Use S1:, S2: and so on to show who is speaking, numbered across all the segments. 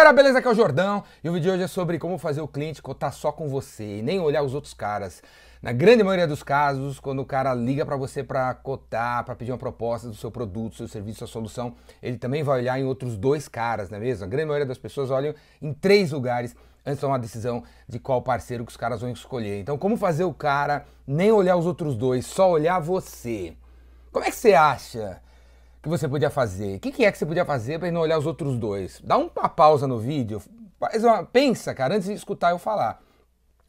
S1: galera, beleza? Aqui é o Jordão e o vídeo de hoje é sobre como fazer o cliente cotar só com você e nem olhar os outros caras. Na grande maioria dos casos, quando o cara liga para você para cotar, para pedir uma proposta do seu produto, seu serviço, sua solução, ele também vai olhar em outros dois caras, não é mesmo? A grande maioria das pessoas olham em três lugares antes de tomar a decisão de qual parceiro que os caras vão escolher. Então, como fazer o cara nem olhar os outros dois, só olhar você? Como é que você acha? Que você podia fazer? O que, que é que você podia fazer para não olhar os outros dois? Dá uma pausa no vídeo, uma, pensa, cara, antes de escutar eu falar.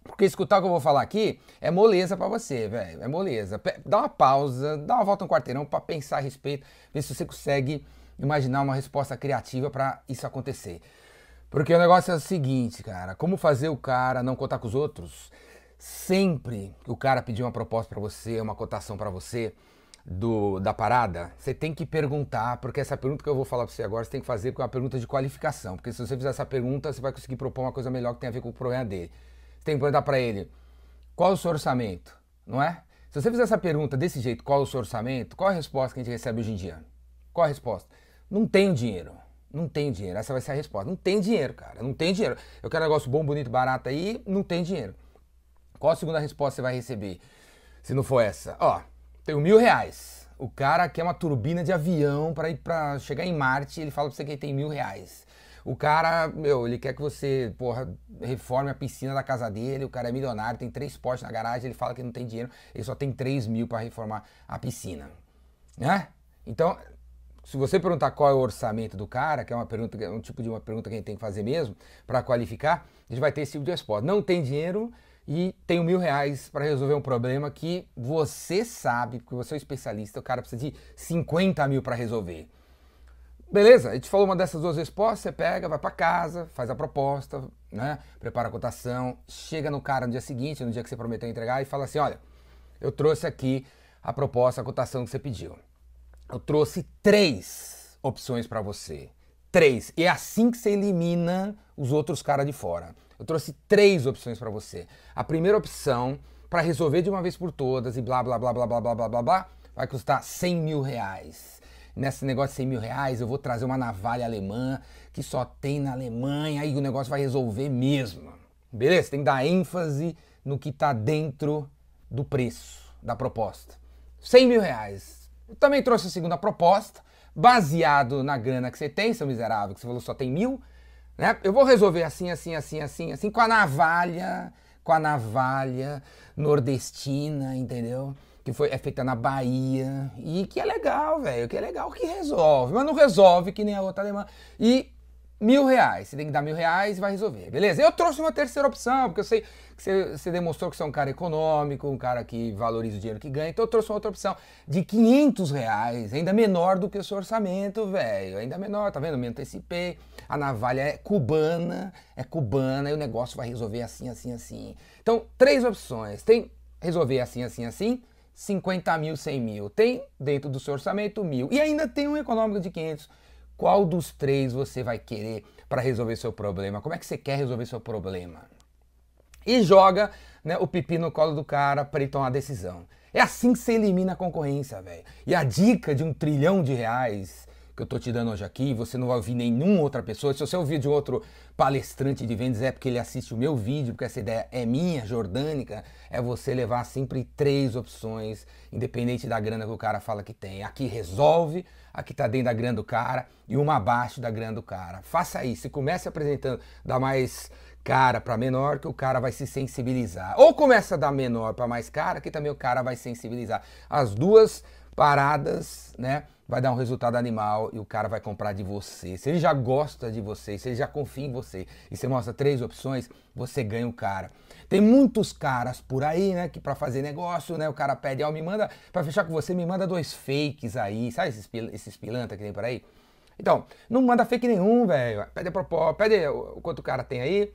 S1: Porque escutar o que eu vou falar aqui é moleza para você, velho. É moleza. Dá uma pausa, dá uma volta no quarteirão para pensar a respeito, ver se você consegue imaginar uma resposta criativa para isso acontecer. Porque o negócio é o seguinte, cara, como fazer o cara não contar com os outros? Sempre que o cara pedir uma proposta para você, uma cotação para você, do, da parada, você tem que perguntar, porque essa pergunta que eu vou falar para você agora, você tem que fazer com uma pergunta de qualificação. Porque se você fizer essa pergunta, você vai conseguir propor uma coisa melhor que tem a ver com o problema dele. Você tem que perguntar para ele, qual o seu orçamento? Não é? Se você fizer essa pergunta desse jeito, qual o seu orçamento? Qual a resposta que a gente recebe hoje em dia? Qual a resposta? Não tenho dinheiro. Não tem dinheiro. Essa vai ser a resposta. Não tem dinheiro, cara. Não tem dinheiro. Eu quero um negócio bom, bonito, barato aí, não tem dinheiro. Qual a segunda resposta você vai receber? Se não for essa? Ó, tenho mil reais. O cara quer uma turbina de avião para ir para chegar em Marte. Ele fala para você que ele tem mil reais. O cara, meu, ele quer que você, porra, reforme a piscina da casa dele. O cara é milionário, tem três postes na garagem. Ele fala que não tem dinheiro. Ele só tem três mil para reformar a piscina, né? Então, se você perguntar qual é o orçamento do cara, que é uma pergunta, é um tipo de uma pergunta que a gente tem que fazer mesmo para qualificar, a gente vai ter esse tipo de resposta. Não tem dinheiro e tenho mil reais para resolver um problema que você sabe, porque você é um especialista, o cara precisa de 50 mil para resolver. Beleza, a gente falou uma dessas duas respostas, você pega, vai para casa, faz a proposta, né? Prepara a cotação, chega no cara no dia seguinte, no dia que você prometeu entregar, e fala assim: olha, eu trouxe aqui a proposta, a cotação que você pediu. Eu trouxe três opções para você. Três. E é assim que você elimina os outros caras de fora. Eu trouxe três opções para você. A primeira opção, para resolver de uma vez por todas e blá blá blá blá blá blá blá blá blá, vai custar 100 mil reais. Nesse negócio de 100 mil reais, eu vou trazer uma navalha alemã que só tem na Alemanha e o negócio vai resolver mesmo. Beleza? Tem que dar ênfase no que está dentro do preço da proposta. 100 mil reais. Eu também trouxe a segunda proposta, baseado na grana que você tem, seu miserável, que você falou só tem mil. Né? Eu vou resolver assim, assim, assim, assim, assim, com a navalha, com a navalha nordestina, entendeu? Que foi, é feita na Bahia e que é legal, velho, que é legal que resolve, mas não resolve que nem a outra alemã. E mil reais. Você tem que dar mil reais e vai resolver, beleza? Eu trouxe uma terceira opção, porque eu sei que você, você, demonstrou que você é um cara econômico, um cara que valoriza o dinheiro que ganha, então eu trouxe uma outra opção de 500 reais, ainda menor do que o seu orçamento, velho, ainda menor, tá vendo? Me antecipei. A navalha é cubana, é cubana e o negócio vai resolver assim, assim, assim. Então, três opções. Tem resolver assim, assim, assim, 50 mil, 100 mil. Tem dentro do seu orçamento mil. E ainda tem um econômico de 500 qual dos três você vai querer para resolver seu problema? Como é que você quer resolver seu problema? E joga né, o pipi no colo do cara para ele tomar a decisão. É assim que você elimina a concorrência, velho. E a dica de um trilhão de reais que eu tô te dando hoje aqui, você não vai ouvir nenhuma outra pessoa. Se você ouvir de outro palestrante de vendas, é porque ele assiste o meu vídeo, porque essa ideia é minha, jordânica, é você levar sempre três opções, independente da grana que o cara fala que tem. Aqui resolve, aqui tá dentro da grana do cara e uma abaixo da grana do cara. Faça isso, comece apresentando, dá mais cara para menor, que o cara vai se sensibilizar. Ou começa a dar menor para mais cara, que também o cara vai sensibilizar. As duas paradas, né? Vai dar um resultado animal e o cara vai comprar de você. Se ele já gosta de você, se ele já confia em você e você mostra três opções, você ganha o cara. Tem muitos caras por aí, né, que para fazer negócio, né, o cara pede, ó, me manda, para fechar com você, me manda dois fakes aí, sabe esses, esses que tem por aí? Então, não manda fake nenhum, velho. Pede a proposta, pede o quanto o cara tem aí,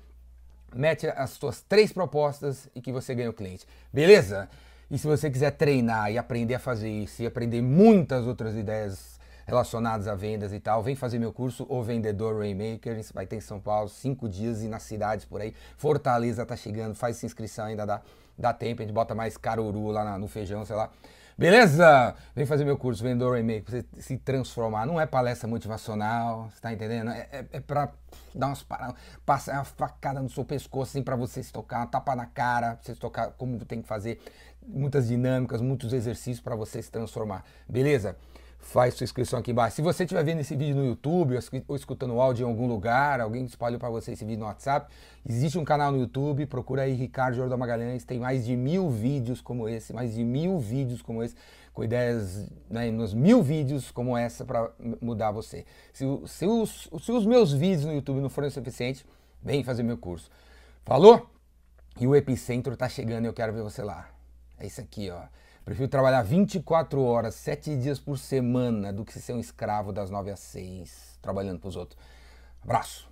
S1: mete as suas três propostas e que você ganha o cliente. Beleza? E se você quiser treinar e aprender a fazer isso e aprender muitas outras ideias relacionadas a vendas e tal, vem fazer meu curso O Vendedor Rainmaker, vai ter em São Paulo, cinco dias e nas cidades por aí. Fortaleza tá chegando, faz inscrição ainda, dá, dá tempo, a gente bota mais caruru lá no feijão, sei lá. Beleza? Vem fazer meu curso Vendedor E-mail pra você se transformar. Não é palestra motivacional, você tá entendendo? É, é, é pra dar umas paradas, passar uma facada no seu pescoço, assim, pra você se tocar, uma tapa na cara, pra você se tocar como tem que fazer. Muitas dinâmicas, muitos exercícios para você se transformar. Beleza? Faz sua inscrição aqui embaixo. Se você estiver vendo esse vídeo no YouTube ou escutando o áudio em algum lugar, alguém espalhou para você esse vídeo no WhatsApp, existe um canal no YouTube, procura aí Ricardo Jordão Magalhães, tem mais de mil vídeos como esse, mais de mil vídeos como esse, com ideias, né, nos mil vídeos como essa para mudar você. Se, se, os, se os meus vídeos no YouTube não forem suficientes, vem fazer meu curso. Falou? E o Epicentro está chegando eu quero ver você lá. É isso aqui, ó. Prefiro trabalhar 24 horas, 7 dias por semana, do que ser um escravo das 9 às 6, trabalhando para os outros. Abraço!